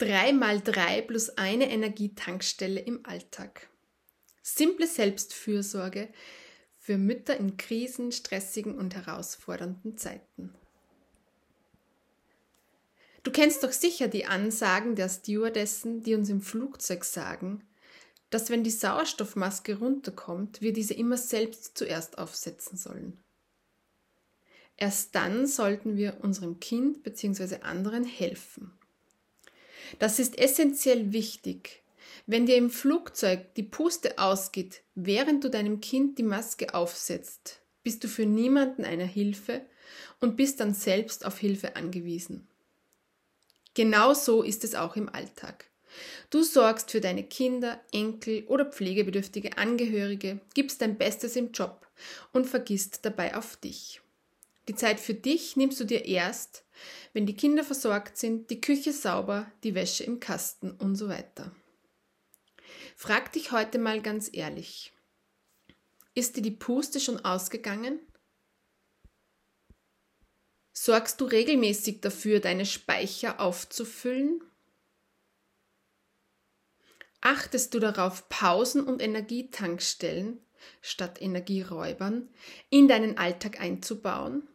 3 mal 3 plus eine Energietankstelle im Alltag. Simple Selbstfürsorge für Mütter in Krisen, stressigen und herausfordernden Zeiten. Du kennst doch sicher die Ansagen der Stewardessen, die uns im Flugzeug sagen, dass wenn die Sauerstoffmaske runterkommt, wir diese immer selbst zuerst aufsetzen sollen. Erst dann sollten wir unserem Kind bzw. anderen helfen. Das ist essentiell wichtig. Wenn dir im Flugzeug die Puste ausgeht, während du deinem Kind die Maske aufsetzt, bist du für niemanden eine Hilfe und bist dann selbst auf Hilfe angewiesen. Genau so ist es auch im Alltag. Du sorgst für deine Kinder, Enkel oder pflegebedürftige Angehörige, gibst dein Bestes im Job und vergisst dabei auf dich. Die Zeit für dich nimmst du dir erst, wenn die Kinder versorgt sind, die Küche sauber, die Wäsche im Kasten und so weiter. Frag dich heute mal ganz ehrlich. Ist dir die Puste schon ausgegangen? Sorgst du regelmäßig dafür, deine Speicher aufzufüllen? Achtest du darauf, Pausen und Energietankstellen statt Energieräubern in deinen Alltag einzubauen?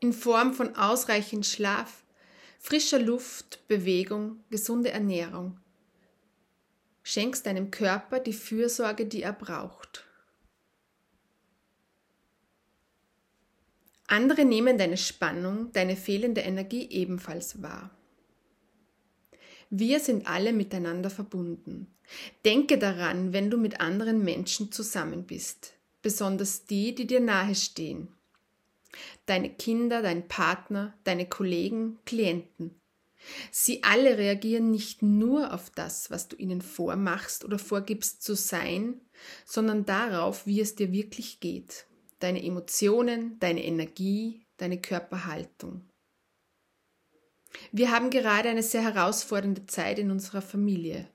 In Form von ausreichend Schlaf, frischer Luft, Bewegung, gesunde Ernährung. Schenkst deinem Körper die Fürsorge, die er braucht. Andere nehmen deine Spannung, deine fehlende Energie ebenfalls wahr. Wir sind alle miteinander verbunden. Denke daran, wenn du mit anderen Menschen zusammen bist, besonders die, die dir nahe stehen deine Kinder, dein Partner, deine Kollegen, Klienten. Sie alle reagieren nicht nur auf das, was du ihnen vormachst oder vorgibst zu sein, sondern darauf, wie es dir wirklich geht. Deine Emotionen, deine Energie, deine Körperhaltung. Wir haben gerade eine sehr herausfordernde Zeit in unserer Familie.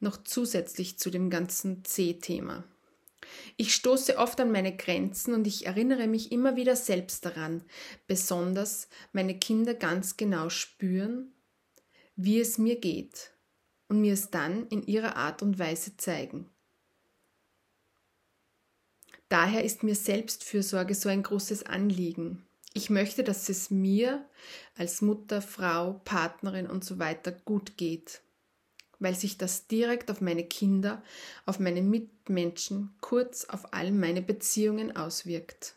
Noch zusätzlich zu dem ganzen C-Thema. Ich stoße oft an meine Grenzen und ich erinnere mich immer wieder selbst daran, besonders meine Kinder ganz genau spüren, wie es mir geht und mir es dann in ihrer Art und Weise zeigen. Daher ist mir Selbstfürsorge so ein großes Anliegen. Ich möchte, dass es mir als Mutter, Frau, Partnerin und so weiter gut geht weil sich das direkt auf meine Kinder, auf meine Mitmenschen, kurz auf all meine Beziehungen auswirkt.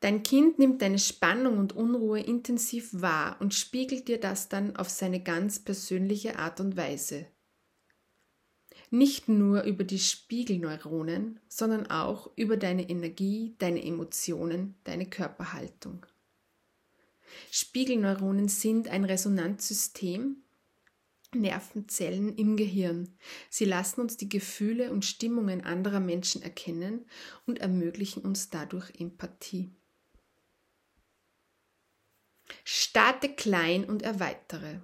Dein Kind nimmt deine Spannung und Unruhe intensiv wahr und spiegelt dir das dann auf seine ganz persönliche Art und Weise. Nicht nur über die Spiegelneuronen, sondern auch über deine Energie, deine Emotionen, deine Körperhaltung. Spiegelneuronen sind ein Resonanzsystem, Nervenzellen im Gehirn. Sie lassen uns die Gefühle und Stimmungen anderer Menschen erkennen und ermöglichen uns dadurch Empathie. Starte klein und erweitere.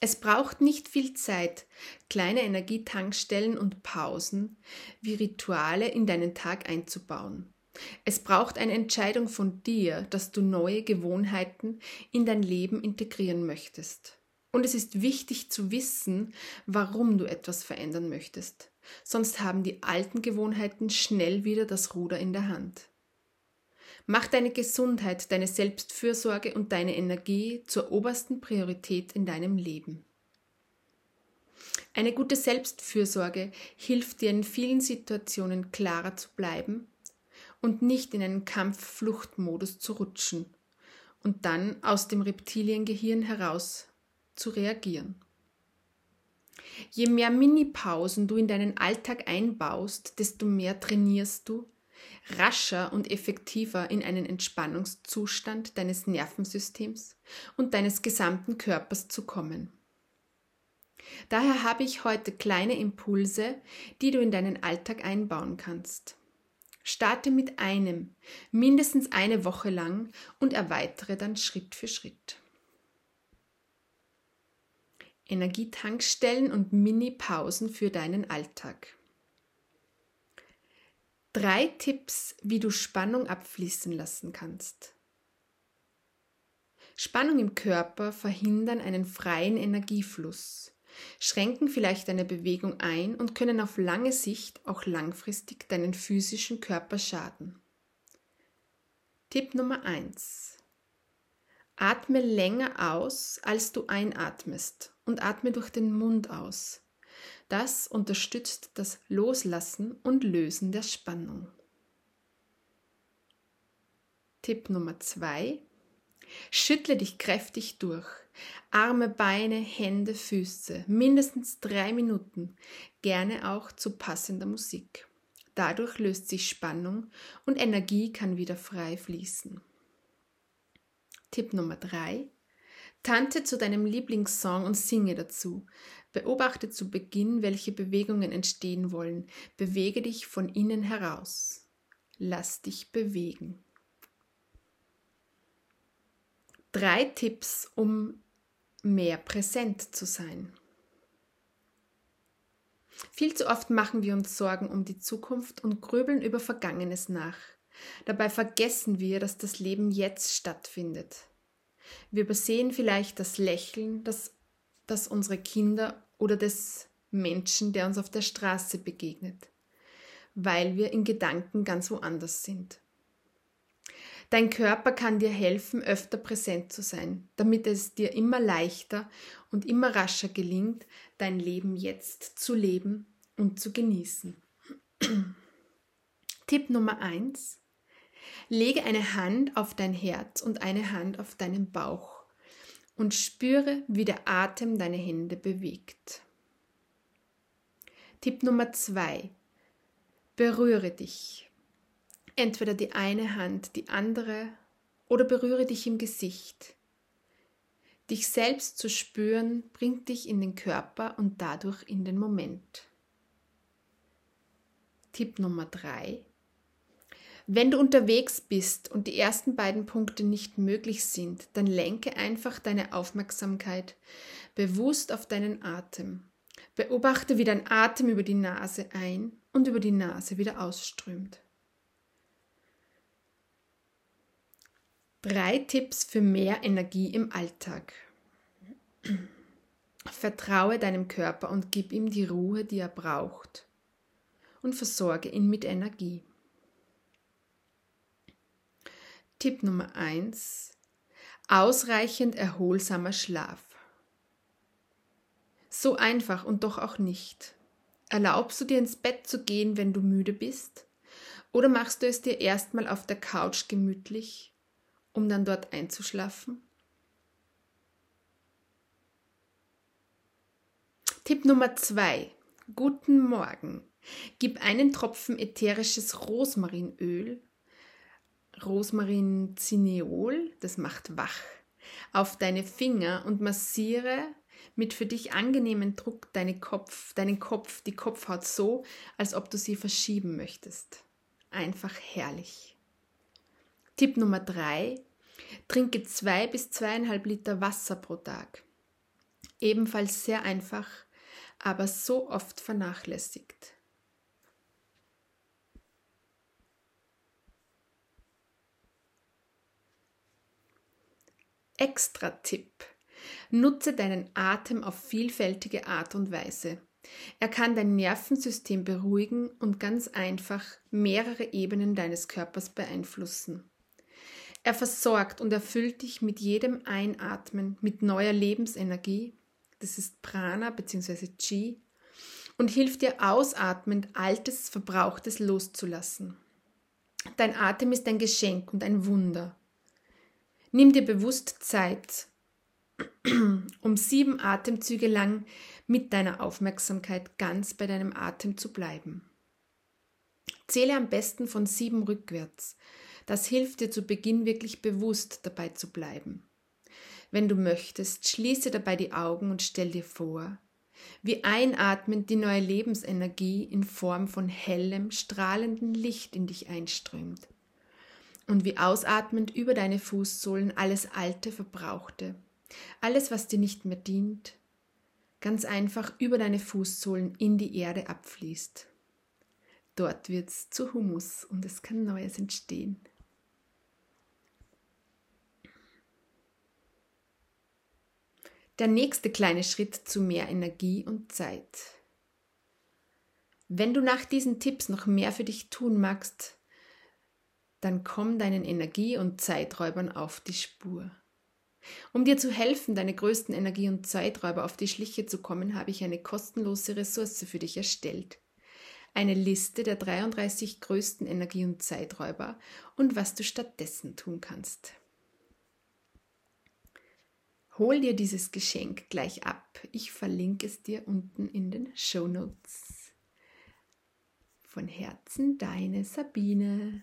Es braucht nicht viel Zeit, kleine Energietankstellen und Pausen wie Rituale in deinen Tag einzubauen. Es braucht eine Entscheidung von dir, dass du neue Gewohnheiten in dein Leben integrieren möchtest. Und es ist wichtig zu wissen, warum du etwas verändern möchtest. Sonst haben die alten Gewohnheiten schnell wieder das Ruder in der Hand. Mach deine Gesundheit, deine Selbstfürsorge und deine Energie zur obersten Priorität in deinem Leben. Eine gute Selbstfürsorge hilft dir in vielen Situationen klarer zu bleiben und nicht in einen Kampf-Flucht-Modus zu rutschen und dann aus dem Reptiliengehirn heraus zu reagieren. Je mehr Mini-Pausen du in deinen Alltag einbaust, desto mehr trainierst du, rascher und effektiver in einen Entspannungszustand deines Nervensystems und deines gesamten Körpers zu kommen. Daher habe ich heute kleine Impulse, die du in deinen Alltag einbauen kannst. Starte mit einem, mindestens eine Woche lang und erweitere dann Schritt für Schritt. Energietankstellen und Mini-Pausen für deinen Alltag. Drei Tipps, wie du Spannung abfließen lassen kannst. Spannung im Körper verhindern einen freien Energiefluss, schränken vielleicht deine Bewegung ein und können auf lange Sicht auch langfristig deinen physischen Körper schaden. Tipp Nummer 1. Atme länger aus, als du einatmest und atme durch den Mund aus. Das unterstützt das Loslassen und Lösen der Spannung. Tipp Nummer 2. Schüttle dich kräftig durch. Arme, Beine, Hände, Füße. Mindestens drei Minuten. Gerne auch zu passender Musik. Dadurch löst sich Spannung und Energie kann wieder frei fließen. Tipp Nummer 3. Tante zu deinem Lieblingssong und singe dazu. Beobachte zu Beginn, welche Bewegungen entstehen wollen. Bewege dich von innen heraus. Lass dich bewegen. Drei Tipps, um mehr präsent zu sein. Viel zu oft machen wir uns Sorgen um die Zukunft und grübeln über Vergangenes nach. Dabei vergessen wir, dass das Leben jetzt stattfindet. Wir übersehen vielleicht das Lächeln, das, das unsere Kinder oder des Menschen, der uns auf der Straße begegnet, weil wir in Gedanken ganz woanders sind. Dein Körper kann dir helfen, öfter präsent zu sein, damit es dir immer leichter und immer rascher gelingt, dein Leben jetzt zu leben und zu genießen. Tipp Nummer 1. Lege eine Hand auf dein Herz und eine Hand auf deinen Bauch und spüre, wie der Atem deine Hände bewegt. Tipp Nummer 2. Berühre dich entweder die eine Hand, die andere oder berühre dich im Gesicht. Dich selbst zu spüren bringt dich in den Körper und dadurch in den Moment. Tipp Nummer 3. Wenn du unterwegs bist und die ersten beiden Punkte nicht möglich sind, dann lenke einfach deine Aufmerksamkeit bewusst auf deinen Atem. Beobachte, wie dein Atem über die Nase ein und über die Nase wieder ausströmt. Drei Tipps für mehr Energie im Alltag. Vertraue deinem Körper und gib ihm die Ruhe, die er braucht. Und versorge ihn mit Energie. Tipp Nummer 1. Ausreichend erholsamer Schlaf. So einfach und doch auch nicht. Erlaubst du dir ins Bett zu gehen, wenn du müde bist? Oder machst du es dir erstmal auf der Couch gemütlich um dann dort einzuschlafen? Tipp Nummer zwei: Guten Morgen. Gib einen Tropfen ätherisches Rosmarinöl, Rosmarinzineol, das macht wach, auf deine Finger und massiere mit für dich angenehmen Druck deine Kopf, deinen Kopf, die Kopfhaut so, als ob du sie verschieben möchtest. Einfach herrlich. Tipp Nummer drei: Trinke zwei bis zweieinhalb Liter Wasser pro Tag. Ebenfalls sehr einfach, aber so oft vernachlässigt. Extra Tipp. Nutze deinen Atem auf vielfältige Art und Weise. Er kann dein Nervensystem beruhigen und ganz einfach mehrere Ebenen deines Körpers beeinflussen. Er versorgt und erfüllt dich mit jedem Einatmen mit neuer Lebensenergie, das ist Prana bzw. Chi, und hilft dir ausatmend Altes, Verbrauchtes loszulassen. Dein Atem ist ein Geschenk und ein Wunder. Nimm dir bewusst Zeit, um sieben Atemzüge lang mit deiner Aufmerksamkeit ganz bei deinem Atem zu bleiben. Zähle am besten von sieben rückwärts, das hilft dir zu Beginn wirklich bewusst dabei zu bleiben. Wenn du möchtest, schließe dabei die Augen und stell dir vor, wie einatmend die neue Lebensenergie in Form von hellem, strahlendem Licht in dich einströmt und wie ausatmend über deine Fußsohlen alles Alte, Verbrauchte, alles, was dir nicht mehr dient, ganz einfach über deine Fußsohlen in die Erde abfließt. Dort wird es zu Humus und es kann Neues entstehen. Der nächste kleine Schritt zu mehr Energie und Zeit. Wenn du nach diesen Tipps noch mehr für dich tun magst, dann komm deinen Energie- und Zeiträubern auf die Spur. Um dir zu helfen, deine größten Energie- und Zeiträuber auf die Schliche zu kommen, habe ich eine kostenlose Ressource für dich erstellt. Eine Liste der 33 größten Energie- und Zeiträuber und was du stattdessen tun kannst. Hol dir dieses Geschenk gleich ab. Ich verlinke es dir unten in den Show Notes. Von Herzen deine Sabine.